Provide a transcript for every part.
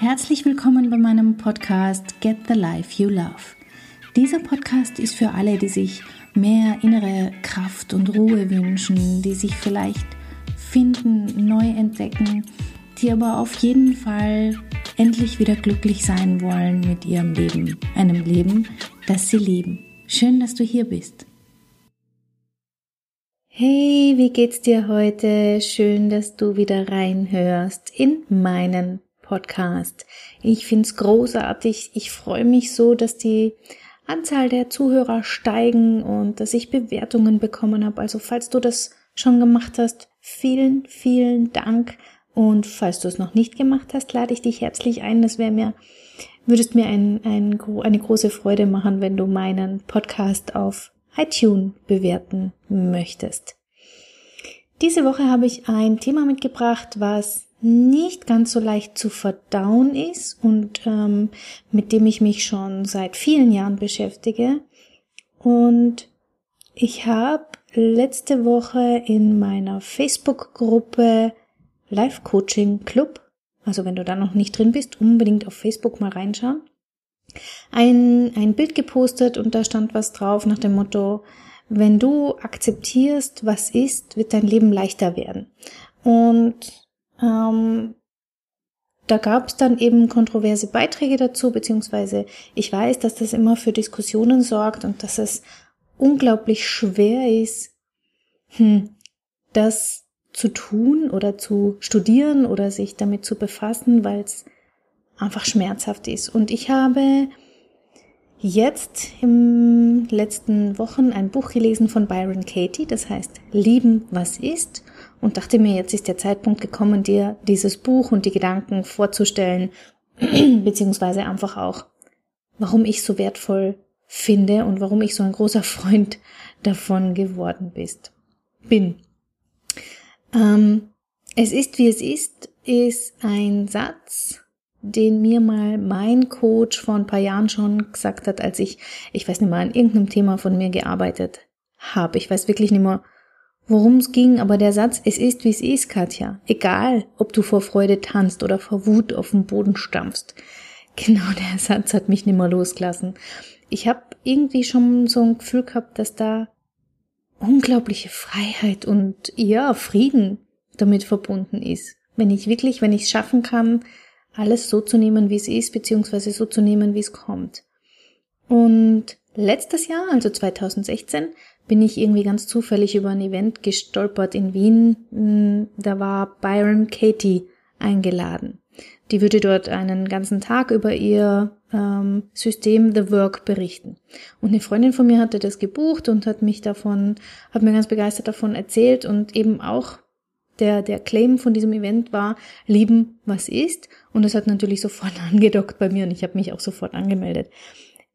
Herzlich willkommen bei meinem Podcast Get the Life You Love. Dieser Podcast ist für alle, die sich mehr innere Kraft und Ruhe wünschen, die sich vielleicht finden, neu entdecken, die aber auf jeden Fall endlich wieder glücklich sein wollen mit ihrem Leben, einem Leben, das sie lieben. Schön, dass du hier bist. Hey, wie geht's dir heute? Schön, dass du wieder reinhörst in meinen Podcast. Ich find's großartig. Ich freue mich so, dass die Anzahl der Zuhörer steigen und dass ich Bewertungen bekommen habe. Also falls du das schon gemacht hast, vielen, vielen Dank. Und falls du es noch nicht gemacht hast, lade ich dich herzlich ein. Das wäre mir, würdest mir ein, ein, eine große Freude machen, wenn du meinen Podcast auf iTunes bewerten möchtest. Diese Woche habe ich ein Thema mitgebracht, was nicht ganz so leicht zu verdauen ist und ähm, mit dem ich mich schon seit vielen Jahren beschäftige. Und ich habe letzte Woche in meiner Facebook-Gruppe Life Coaching Club, also wenn du da noch nicht drin bist, unbedingt auf Facebook mal reinschauen, ein, ein Bild gepostet und da stand was drauf nach dem Motto, wenn du akzeptierst, was ist, wird dein Leben leichter werden. Und ähm, da gab es dann eben kontroverse Beiträge dazu, beziehungsweise ich weiß, dass das immer für Diskussionen sorgt und dass es unglaublich schwer ist, hm, das zu tun oder zu studieren oder sich damit zu befassen, weil es einfach schmerzhaft ist. Und ich habe jetzt im letzten Wochen ein Buch gelesen von Byron Katie, das heißt Lieben, was ist und dachte mir, jetzt ist der Zeitpunkt gekommen, dir dieses Buch und die Gedanken vorzustellen, beziehungsweise einfach auch, warum ich so wertvoll finde und warum ich so ein großer Freund davon geworden bist, bin. Ähm, es ist, wie es ist, ist ein Satz, den mir mal mein Coach vor ein paar Jahren schon gesagt hat, als ich, ich weiß nicht mal, an irgendeinem Thema von mir gearbeitet habe. Ich weiß wirklich nicht mehr, worum es ging, aber der Satz, es ist wie es ist, Katja. Egal, ob du vor Freude tanzt oder vor Wut auf den Boden stampfst. Genau der Satz hat mich nimmer losgelassen. Ich habe irgendwie schon so ein Gefühl gehabt, dass da unglaubliche Freiheit und ja, Frieden damit verbunden ist. Wenn ich wirklich, wenn ich es schaffen kann, alles so zu nehmen, wie es ist, beziehungsweise so zu nehmen, wie es kommt. Und letztes Jahr, also 2016, bin ich irgendwie ganz zufällig über ein Event gestolpert in Wien. Hm, da war Byron Katie eingeladen. Die würde dort einen ganzen Tag über ihr ähm, System The Work berichten. Und eine Freundin von mir hatte das gebucht und hat mich davon, hat mir ganz begeistert davon erzählt und eben auch der, der Claim von diesem Event war, lieben, was ist. Und das hat natürlich sofort angedockt bei mir und ich habe mich auch sofort angemeldet.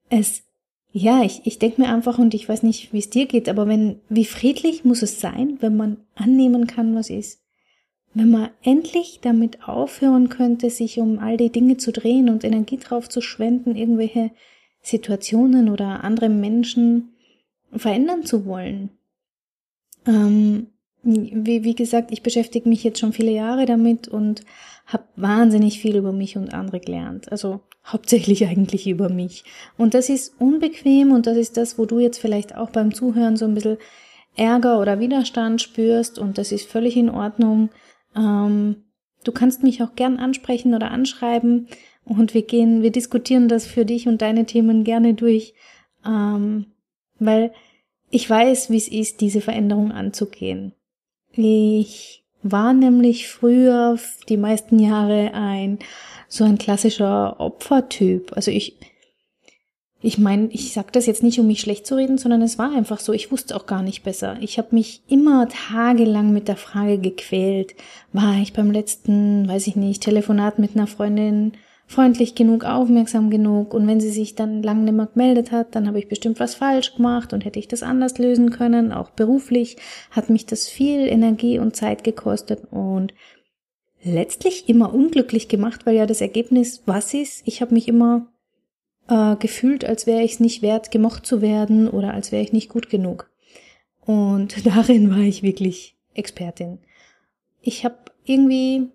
Es ja, ich, ich denke mir einfach, und ich weiß nicht, wie es dir geht, aber wenn, wie friedlich muss es sein, wenn man annehmen kann, was ist? Wenn man endlich damit aufhören könnte, sich um all die Dinge zu drehen und Energie drauf zu schwenden, irgendwelche Situationen oder andere Menschen verändern zu wollen. Ähm, wie, wie gesagt, ich beschäftige mich jetzt schon viele Jahre damit und habe wahnsinnig viel über mich und andere gelernt. Also hauptsächlich eigentlich über mich. Und das ist unbequem und das ist das, wo du jetzt vielleicht auch beim Zuhören so ein bisschen Ärger oder Widerstand spürst und das ist völlig in Ordnung. Ähm, du kannst mich auch gern ansprechen oder anschreiben und wir gehen, wir diskutieren das für dich und deine Themen gerne durch, ähm, weil ich weiß, wie es ist, diese Veränderung anzugehen. Ich war nämlich früher die meisten Jahre ein so ein klassischer Opfertyp. Also ich ich meine, ich sag das jetzt nicht, um mich schlecht zu reden, sondern es war einfach so. Ich wusste auch gar nicht besser. Ich habe mich immer tagelang mit der Frage gequält, war ich beim letzten, weiß ich nicht, Telefonat mit einer Freundin freundlich genug, aufmerksam genug und wenn sie sich dann lang nicht mehr gemeldet hat, dann habe ich bestimmt was falsch gemacht und hätte ich das anders lösen können, auch beruflich hat mich das viel Energie und Zeit gekostet und letztlich immer unglücklich gemacht, weil ja das Ergebnis was ist, ich habe mich immer äh, gefühlt, als wäre ich es nicht wert, gemocht zu werden oder als wäre ich nicht gut genug. Und darin war ich wirklich Expertin. Ich habe irgendwie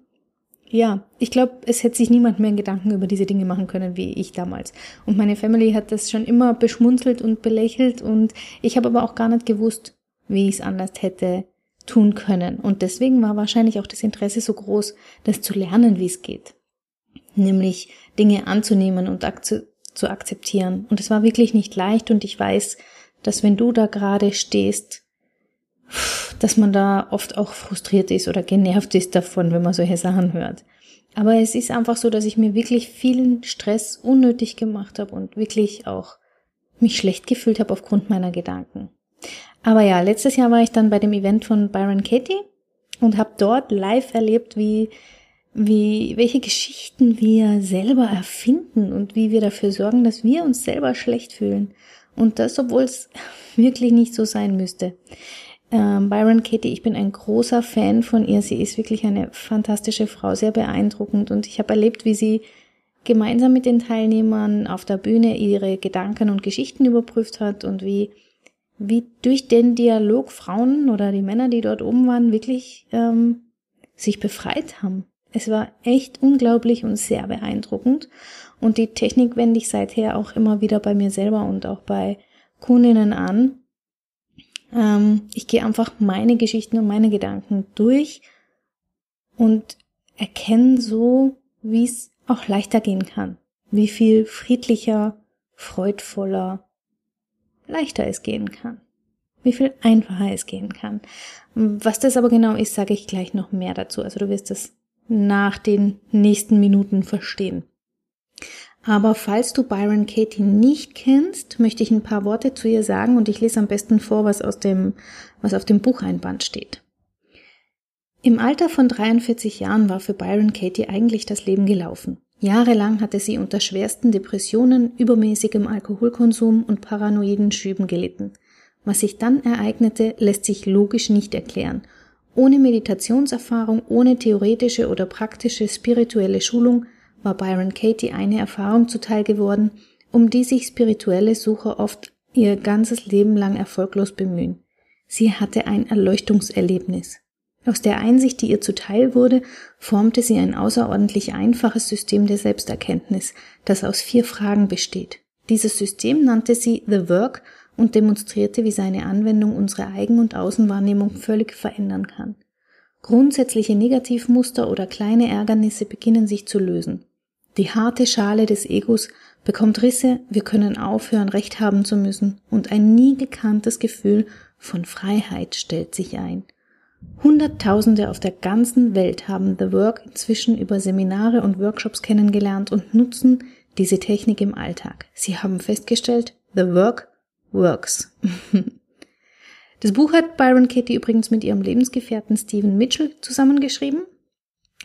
ja, ich glaube, es hätte sich niemand mehr Gedanken über diese Dinge machen können wie ich damals. Und meine Family hat das schon immer beschmunzelt und belächelt und ich habe aber auch gar nicht gewusst, wie ich es anders hätte tun können. Und deswegen war wahrscheinlich auch das Interesse so groß, das zu lernen, wie es geht. Nämlich Dinge anzunehmen und ak zu akzeptieren. Und es war wirklich nicht leicht und ich weiß, dass wenn du da gerade stehst, dass man da oft auch frustriert ist oder genervt ist davon, wenn man solche Sachen hört. Aber es ist einfach so, dass ich mir wirklich vielen Stress unnötig gemacht habe und wirklich auch mich schlecht gefühlt habe aufgrund meiner Gedanken. Aber ja, letztes Jahr war ich dann bei dem Event von Byron Katie und habe dort live erlebt, wie wie welche Geschichten wir selber erfinden und wie wir dafür sorgen, dass wir uns selber schlecht fühlen. Und das, obwohl es wirklich nicht so sein müsste. Ähm, Byron Katie, ich bin ein großer Fan von ihr. Sie ist wirklich eine fantastische Frau, sehr beeindruckend. Und ich habe erlebt, wie sie gemeinsam mit den Teilnehmern auf der Bühne ihre Gedanken und Geschichten überprüft hat und wie, wie durch den Dialog Frauen oder die Männer, die dort oben waren, wirklich ähm, sich befreit haben. Es war echt unglaublich und sehr beeindruckend. Und die Technik wende ich seither auch immer wieder bei mir selber und auch bei Kundinnen an. Ähm, ich gehe einfach meine Geschichten und meine Gedanken durch und erkenne so, wie es auch leichter gehen kann. Wie viel friedlicher, freudvoller, leichter es gehen kann. Wie viel einfacher es gehen kann. Was das aber genau ist, sage ich gleich noch mehr dazu. Also du wirst es nach den nächsten Minuten verstehen. Aber falls du Byron Katie nicht kennst, möchte ich ein paar Worte zu ihr sagen und ich lese am besten vor, was aus dem, was auf dem Bucheinband steht. Im Alter von 43 Jahren war für Byron Katie eigentlich das Leben gelaufen. Jahrelang hatte sie unter schwersten Depressionen, übermäßigem Alkoholkonsum und paranoiden Schüben gelitten. Was sich dann ereignete, lässt sich logisch nicht erklären ohne Meditationserfahrung, ohne theoretische oder praktische spirituelle Schulung war Byron Katie eine Erfahrung zuteil geworden, um die sich spirituelle Sucher oft ihr ganzes Leben lang erfolglos bemühen. Sie hatte ein Erleuchtungserlebnis. Aus der Einsicht, die ihr zuteil wurde, formte sie ein außerordentlich einfaches System der Selbsterkenntnis, das aus vier Fragen besteht. Dieses System nannte sie The Work und demonstrierte, wie seine Anwendung unsere Eigen- und Außenwahrnehmung völlig verändern kann. Grundsätzliche Negativmuster oder kleine Ärgernisse beginnen sich zu lösen. Die harte Schale des Egos bekommt Risse, wir können aufhören, Recht haben zu müssen, und ein nie gekanntes Gefühl von Freiheit stellt sich ein. Hunderttausende auf der ganzen Welt haben The Work inzwischen über Seminare und Workshops kennengelernt und nutzen diese Technik im Alltag. Sie haben festgestellt, The Work Works. Das Buch hat Byron Katie übrigens mit ihrem Lebensgefährten Stephen Mitchell zusammengeschrieben.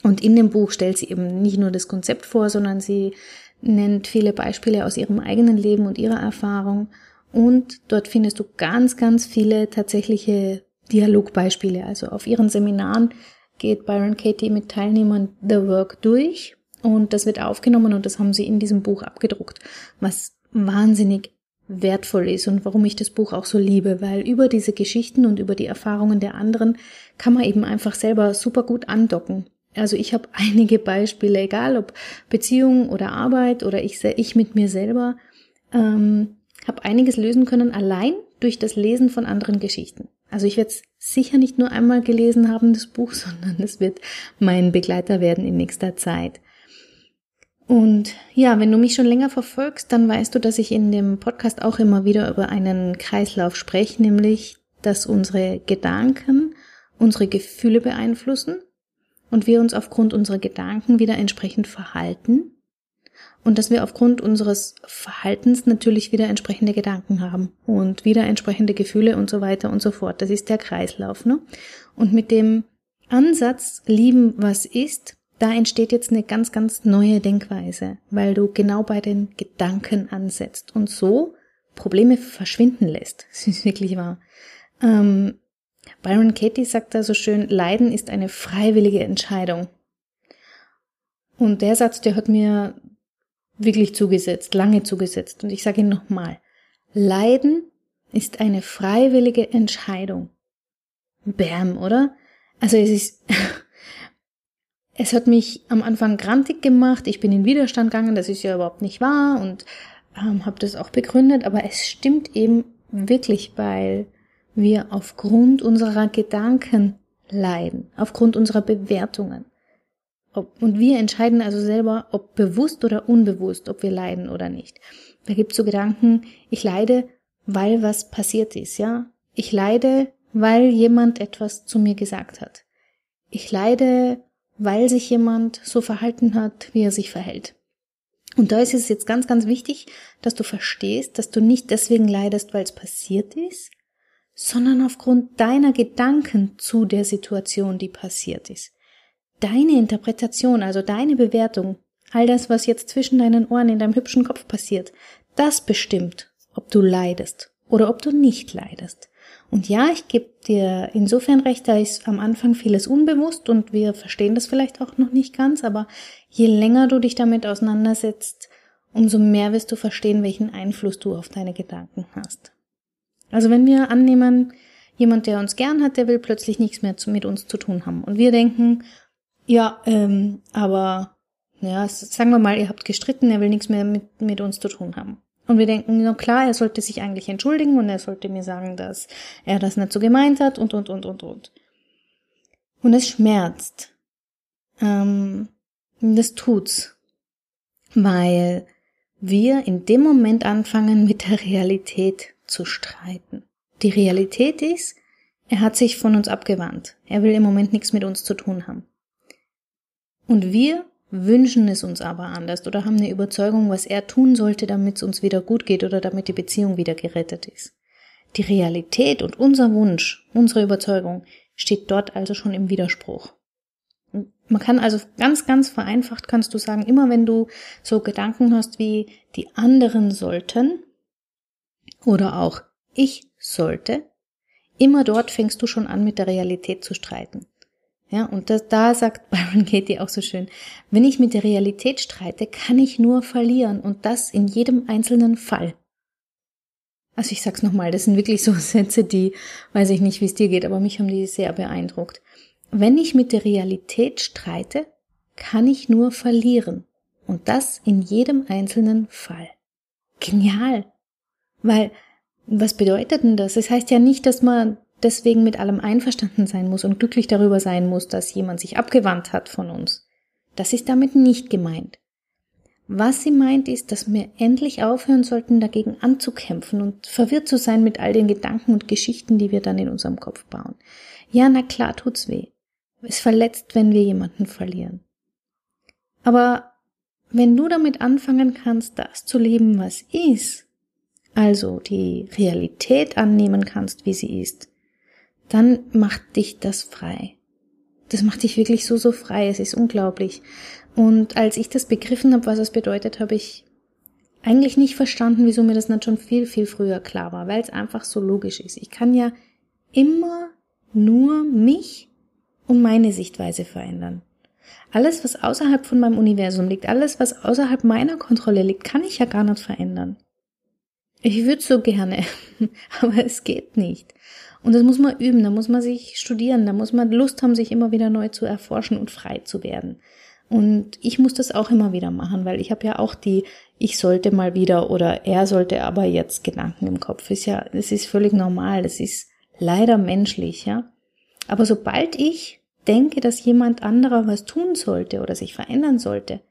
Und in dem Buch stellt sie eben nicht nur das Konzept vor, sondern sie nennt viele Beispiele aus ihrem eigenen Leben und ihrer Erfahrung. Und dort findest du ganz, ganz viele tatsächliche Dialogbeispiele. Also auf ihren Seminaren geht Byron Katie mit Teilnehmern The Work durch und das wird aufgenommen und das haben sie in diesem Buch abgedruckt, was wahnsinnig wertvoll ist und warum ich das Buch auch so liebe, weil über diese Geschichten und über die Erfahrungen der anderen kann man eben einfach selber super gut andocken. Also ich habe einige Beispiele, egal ob Beziehung oder Arbeit oder ich, ich mit mir selber, ähm, habe einiges lösen können allein durch das Lesen von anderen Geschichten. Also ich werde es sicher nicht nur einmal gelesen haben, das Buch, sondern es wird mein Begleiter werden in nächster Zeit. Und ja, wenn du mich schon länger verfolgst, dann weißt du, dass ich in dem Podcast auch immer wieder über einen Kreislauf spreche, nämlich, dass unsere Gedanken unsere Gefühle beeinflussen und wir uns aufgrund unserer Gedanken wieder entsprechend verhalten und dass wir aufgrund unseres Verhaltens natürlich wieder entsprechende Gedanken haben und wieder entsprechende Gefühle und so weiter und so fort. Das ist der Kreislauf. Ne? Und mit dem Ansatz lieben, was ist, da entsteht jetzt eine ganz, ganz neue Denkweise, weil du genau bei den Gedanken ansetzt und so Probleme verschwinden lässt. Das ist wirklich wahr. Ähm, Byron Katie sagt da so schön, Leiden ist eine freiwillige Entscheidung. Und der Satz, der hat mir wirklich zugesetzt, lange zugesetzt. Und ich sage ihn nochmal. Leiden ist eine freiwillige Entscheidung. Bam, oder? Also es ist, es hat mich am Anfang grantig gemacht, ich bin in Widerstand gegangen, das ist ja überhaupt nicht wahr und ähm, habe das auch begründet, aber es stimmt eben wirklich, weil wir aufgrund unserer Gedanken leiden, aufgrund unserer Bewertungen. Und wir entscheiden also selber, ob bewusst oder unbewusst, ob wir leiden oder nicht. Da gibt's so Gedanken, ich leide, weil was passiert ist, ja. Ich leide, weil jemand etwas zu mir gesagt hat. Ich leide, weil sich jemand so verhalten hat, wie er sich verhält. Und da ist es jetzt ganz, ganz wichtig, dass du verstehst, dass du nicht deswegen leidest, weil es passiert ist, sondern aufgrund deiner Gedanken zu der Situation, die passiert ist. Deine Interpretation, also deine Bewertung, all das, was jetzt zwischen deinen Ohren in deinem hübschen Kopf passiert, das bestimmt, ob du leidest oder ob du nicht leidest. Und ja, ich gebe dir insofern recht, da ist am Anfang vieles unbewusst und wir verstehen das vielleicht auch noch nicht ganz, aber je länger du dich damit auseinandersetzt, umso mehr wirst du verstehen, welchen Einfluss du auf deine Gedanken hast. Also wenn wir annehmen, jemand, der uns gern hat, der will plötzlich nichts mehr mit uns zu tun haben. Und wir denken, ja, ähm, aber, ja, sagen wir mal, ihr habt gestritten, er will nichts mehr mit, mit uns zu tun haben. Und wir denken, na klar, er sollte sich eigentlich entschuldigen und er sollte mir sagen, dass er das nicht so gemeint hat und, und, und, und, und. Und es schmerzt. Ähm, das tut's. Weil wir in dem Moment anfangen, mit der Realität zu streiten. Die Realität ist, er hat sich von uns abgewandt. Er will im Moment nichts mit uns zu tun haben. Und wir wünschen es uns aber anders oder haben eine Überzeugung, was er tun sollte, damit es uns wieder gut geht oder damit die Beziehung wieder gerettet ist. Die Realität und unser Wunsch, unsere Überzeugung steht dort also schon im Widerspruch. Man kann also ganz, ganz vereinfacht kannst du sagen, immer wenn du so Gedanken hast wie die anderen sollten oder auch ich sollte, immer dort fängst du schon an mit der Realität zu streiten. Ja, und das, da sagt Byron Katie auch so schön, wenn ich mit der Realität streite, kann ich nur verlieren und das in jedem einzelnen Fall. Also ich sag's nochmal, das sind wirklich so Sätze, die, weiß ich nicht, wie es dir geht, aber mich haben die sehr beeindruckt. Wenn ich mit der Realität streite, kann ich nur verlieren. Und das in jedem einzelnen Fall. Genial. Weil, was bedeutet denn das? Es das heißt ja nicht, dass man deswegen mit allem einverstanden sein muss und glücklich darüber sein muss, dass jemand sich abgewandt hat von uns. Das ist damit nicht gemeint. Was sie meint, ist, dass wir endlich aufhören sollten, dagegen anzukämpfen und verwirrt zu sein mit all den Gedanken und Geschichten, die wir dann in unserem Kopf bauen. Ja, na klar tut's weh. Es verletzt, wenn wir jemanden verlieren. Aber wenn du damit anfangen kannst, das zu leben, was ist, also die Realität annehmen kannst, wie sie ist, dann macht dich das frei. Das macht dich wirklich so, so frei. Es ist unglaublich. Und als ich das begriffen habe, was es bedeutet, habe ich eigentlich nicht verstanden, wieso mir das nicht schon viel, viel früher klar war, weil es einfach so logisch ist. Ich kann ja immer nur mich und meine Sichtweise verändern. Alles, was außerhalb von meinem Universum liegt, alles, was außerhalb meiner Kontrolle liegt, kann ich ja gar nicht verändern. Ich würde so gerne, aber es geht nicht. Und das muss man üben, da muss man sich studieren, da muss man Lust haben, sich immer wieder neu zu erforschen und frei zu werden. Und ich muss das auch immer wieder machen, weil ich habe ja auch die, ich sollte mal wieder oder er sollte aber jetzt Gedanken im Kopf. Ist ja, das ist völlig normal, das ist leider menschlich, ja. Aber sobald ich denke, dass jemand anderer was tun sollte oder sich verändern sollte,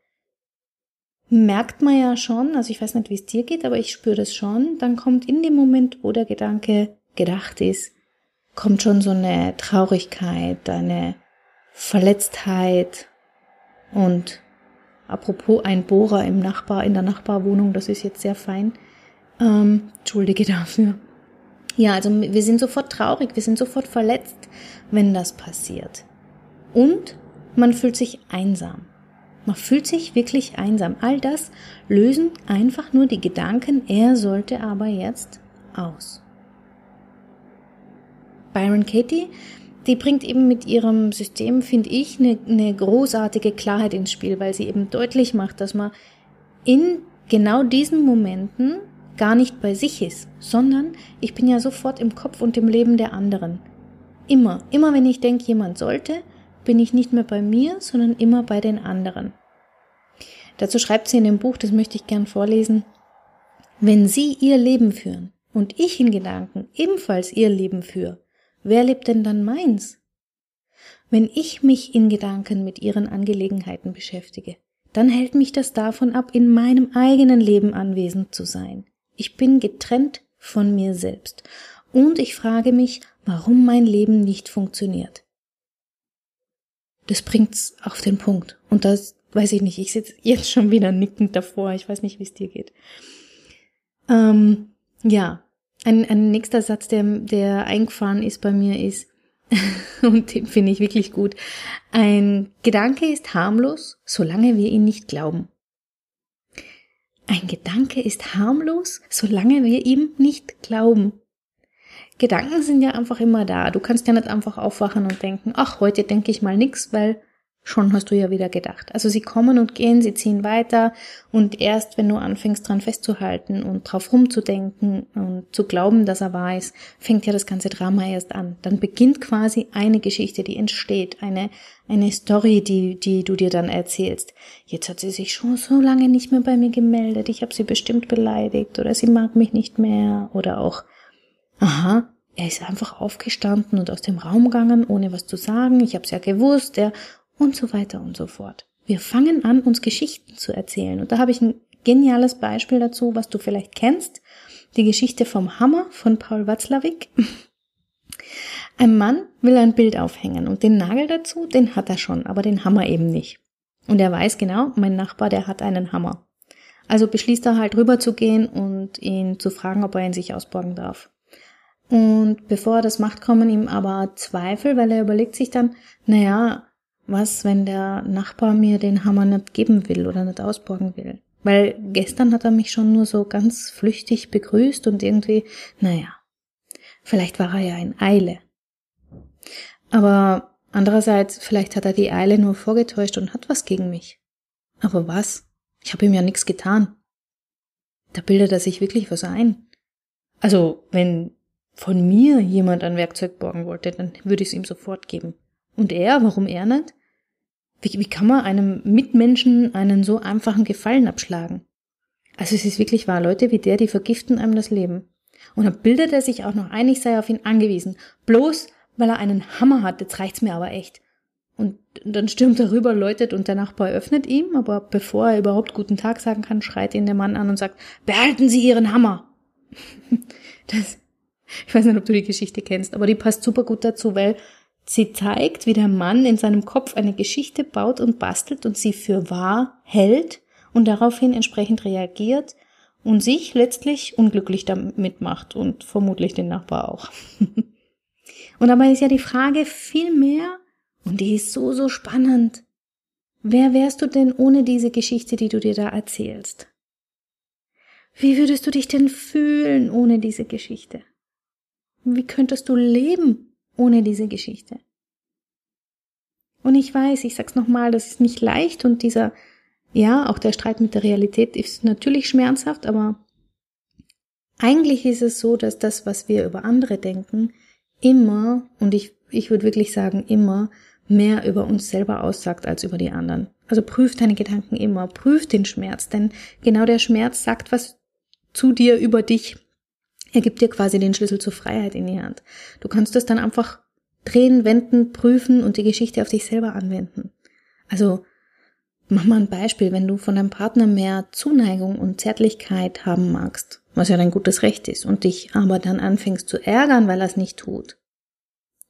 merkt man ja schon, also ich weiß nicht, wie es dir geht, aber ich spüre das schon, dann kommt in dem Moment, wo der Gedanke gedacht ist, kommt schon so eine Traurigkeit, eine Verletztheit und apropos ein Bohrer im Nachbar, in der Nachbarwohnung, das ist jetzt sehr fein. Ähm, Entschuldige dafür. Ja, also wir sind sofort traurig, wir sind sofort verletzt, wenn das passiert. Und man fühlt sich einsam. Man fühlt sich wirklich einsam. All das lösen einfach nur die Gedanken, er sollte aber jetzt aus. Byron Katie, die bringt eben mit ihrem System, finde ich, eine, eine großartige Klarheit ins Spiel, weil sie eben deutlich macht, dass man in genau diesen Momenten gar nicht bei sich ist, sondern ich bin ja sofort im Kopf und im Leben der anderen. Immer, immer wenn ich denke, jemand sollte, bin ich nicht mehr bei mir, sondern immer bei den anderen. Dazu schreibt sie in dem Buch, das möchte ich gern vorlesen, wenn Sie Ihr Leben führen und ich in Gedanken ebenfalls Ihr Leben führe, wer lebt denn dann meins? Wenn ich mich in Gedanken mit Ihren Angelegenheiten beschäftige, dann hält mich das davon ab, in meinem eigenen Leben anwesend zu sein. Ich bin getrennt von mir selbst. Und ich frage mich, warum mein Leben nicht funktioniert. Das bringt's auf den Punkt. Und das weiß ich nicht. Ich sitze jetzt schon wieder nickend davor. Ich weiß nicht, wie es dir geht. Ähm, ja, ein, ein nächster Satz, der, der eingefahren ist bei mir, ist, und den finde ich wirklich gut, ein Gedanke ist harmlos, solange wir ihn nicht glauben. Ein Gedanke ist harmlos, solange wir ihm nicht glauben. Gedanken sind ja einfach immer da. Du kannst ja nicht einfach aufwachen und denken, ach, heute denke ich mal nix, weil schon hast du ja wieder gedacht. Also sie kommen und gehen, sie ziehen weiter und erst wenn du anfängst dran festzuhalten und drauf rumzudenken und zu glauben, dass er wahr ist, fängt ja das ganze Drama erst an. Dann beginnt quasi eine Geschichte, die entsteht, eine, eine Story, die, die du dir dann erzählst. Jetzt hat sie sich schon so lange nicht mehr bei mir gemeldet, ich habe sie bestimmt beleidigt oder sie mag mich nicht mehr oder auch, aha, er ist einfach aufgestanden und aus dem Raum gegangen, ohne was zu sagen. Ich habe es ja gewusst. Er und so weiter und so fort. Wir fangen an, uns Geschichten zu erzählen. Und da habe ich ein geniales Beispiel dazu, was du vielleicht kennst. Die Geschichte vom Hammer von Paul Watzlawick. Ein Mann will ein Bild aufhängen und den Nagel dazu, den hat er schon, aber den Hammer eben nicht. Und er weiß genau, mein Nachbar, der hat einen Hammer. Also beschließt er halt rüber zu gehen und ihn zu fragen, ob er ihn sich ausborgen darf. Und bevor er das macht, kommen ihm aber Zweifel, weil er überlegt sich dann, naja, was, wenn der Nachbar mir den Hammer nicht geben will oder nicht ausborgen will? Weil gestern hat er mich schon nur so ganz flüchtig begrüßt und irgendwie, naja, vielleicht war er ja in Eile. Aber andererseits, vielleicht hat er die Eile nur vorgetäuscht und hat was gegen mich. Aber was? Ich habe ihm ja nichts getan. Da bildet er sich wirklich was ein. Also, wenn von mir jemand ein Werkzeug borgen wollte, dann würde ich es ihm sofort geben. Und er, warum er nicht? Wie, wie kann man einem Mitmenschen einen so einfachen Gefallen abschlagen? Also es ist wirklich wahr, Leute wie der, die vergiften einem das Leben. Und dann bildet er sich auch noch ein, ich sei auf ihn angewiesen. Bloß, weil er einen Hammer hat, jetzt reicht's mir aber echt. Und dann stürmt er rüber, läutet und der Nachbar öffnet ihm, aber bevor er überhaupt guten Tag sagen kann, schreit ihn der Mann an und sagt, behalten Sie Ihren Hammer. Das, ich weiß nicht, ob du die Geschichte kennst, aber die passt super gut dazu, weil Sie zeigt, wie der Mann in seinem Kopf eine Geschichte baut und bastelt und sie für wahr hält und daraufhin entsprechend reagiert und sich letztlich unglücklich damit macht und vermutlich den Nachbar auch. und dabei ist ja die Frage viel mehr und die ist so, so spannend. Wer wärst du denn ohne diese Geschichte, die du dir da erzählst? Wie würdest du dich denn fühlen ohne diese Geschichte? Wie könntest du leben ohne diese Geschichte. Und ich weiß, ich sag's nochmal, das ist nicht leicht und dieser, ja, auch der Streit mit der Realität ist natürlich schmerzhaft, aber eigentlich ist es so, dass das, was wir über andere denken, immer, und ich, ich würde wirklich sagen, immer mehr über uns selber aussagt als über die anderen. Also prüf deine Gedanken immer, prüf den Schmerz, denn genau der Schmerz sagt was zu dir über dich. Er gibt dir quasi den Schlüssel zur Freiheit in die Hand. Du kannst das dann einfach drehen, wenden, prüfen und die Geschichte auf dich selber anwenden. Also mach mal ein Beispiel, wenn du von deinem Partner mehr Zuneigung und Zärtlichkeit haben magst, was ja dein gutes Recht ist, und dich aber dann anfängst zu ärgern, weil er es nicht tut.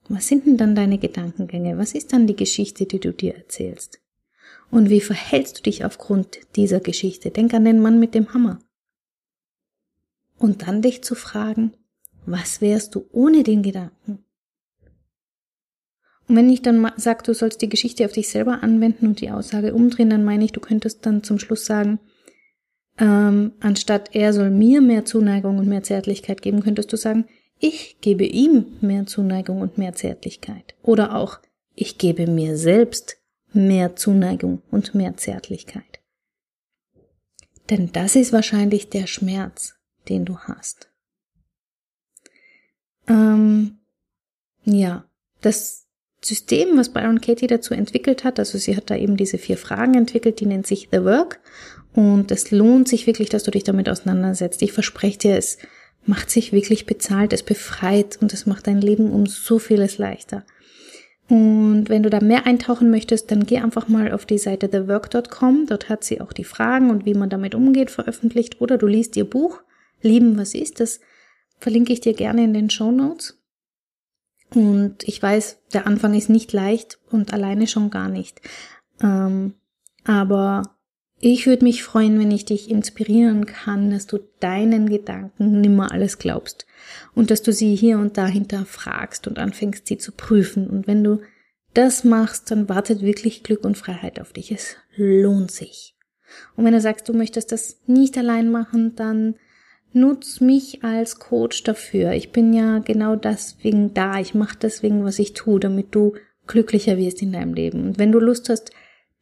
Was sind denn dann deine Gedankengänge? Was ist dann die Geschichte, die du dir erzählst? Und wie verhältst du dich aufgrund dieser Geschichte? Denk an den Mann mit dem Hammer und dann dich zu fragen, was wärst du ohne den Gedanken? Und wenn ich dann sage, du sollst die Geschichte auf dich selber anwenden und die Aussage umdrehen, dann meine ich, du könntest dann zum Schluss sagen, ähm, anstatt er soll mir mehr Zuneigung und mehr Zärtlichkeit geben, könntest du sagen, ich gebe ihm mehr Zuneigung und mehr Zärtlichkeit. Oder auch, ich gebe mir selbst mehr Zuneigung und mehr Zärtlichkeit. Denn das ist wahrscheinlich der Schmerz, den du hast. Ähm, ja, das System, was Byron Katie dazu entwickelt hat, also sie hat da eben diese vier Fragen entwickelt, die nennt sich The Work. Und es lohnt sich wirklich, dass du dich damit auseinandersetzt. Ich verspreche dir, es macht sich wirklich bezahlt, es befreit und es macht dein Leben um so vieles leichter. Und wenn du da mehr eintauchen möchtest, dann geh einfach mal auf die Seite thework.com. Dort hat sie auch die Fragen und wie man damit umgeht veröffentlicht. Oder du liest ihr Buch, Lieben, was ist. Das verlinke ich dir gerne in den Show Notes. Und ich weiß, der Anfang ist nicht leicht und alleine schon gar nicht. Ähm, aber ich würde mich freuen, wenn ich dich inspirieren kann, dass du deinen Gedanken nimmer alles glaubst und dass du sie hier und da hinterfragst und anfängst, sie zu prüfen. Und wenn du das machst, dann wartet wirklich Glück und Freiheit auf dich. Es lohnt sich. Und wenn du sagst, du möchtest das nicht allein machen, dann nutz mich als Coach dafür. Ich bin ja genau deswegen da. Ich mache deswegen, was ich tue, damit du glücklicher wirst in deinem Leben. Und wenn du Lust hast,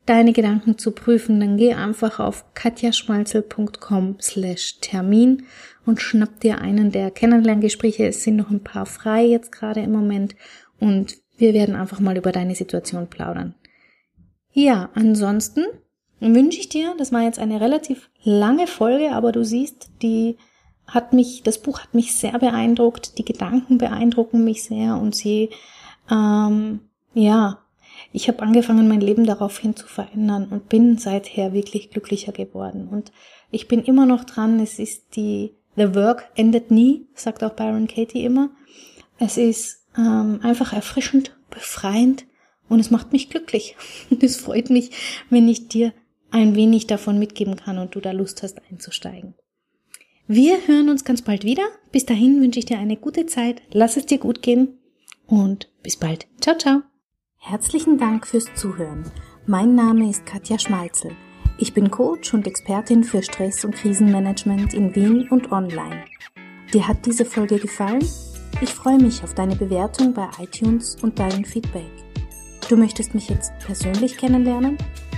deine Gedanken zu prüfen, dann geh einfach auf katjaschmalzel.com slash Termin und schnapp dir einen der Kennenlerngespräche. Es sind noch ein paar frei jetzt gerade im Moment und wir werden einfach mal über deine Situation plaudern. Ja, ansonsten wünsche ich dir, das war jetzt eine relativ lange Folge, aber du siehst, die hat mich, das Buch hat mich sehr beeindruckt, die Gedanken beeindrucken mich sehr und sie, ähm, ja, ich habe angefangen, mein Leben daraufhin zu verändern und bin seither wirklich glücklicher geworden. Und ich bin immer noch dran, es ist die, the work endet nie, sagt auch Byron Katie immer. Es ist ähm, einfach erfrischend, befreiend und es macht mich glücklich. Und es freut mich, wenn ich dir ein wenig davon mitgeben kann und du da Lust hast einzusteigen. Wir hören uns ganz bald wieder. Bis dahin wünsche ich dir eine gute Zeit. Lass es dir gut gehen und bis bald. Ciao, ciao. Herzlichen Dank fürs Zuhören. Mein Name ist Katja Schmalzel. Ich bin Coach und Expertin für Stress- und Krisenmanagement in Wien und online. Dir hat diese Folge gefallen? Ich freue mich auf deine Bewertung bei iTunes und dein Feedback. Du möchtest mich jetzt persönlich kennenlernen?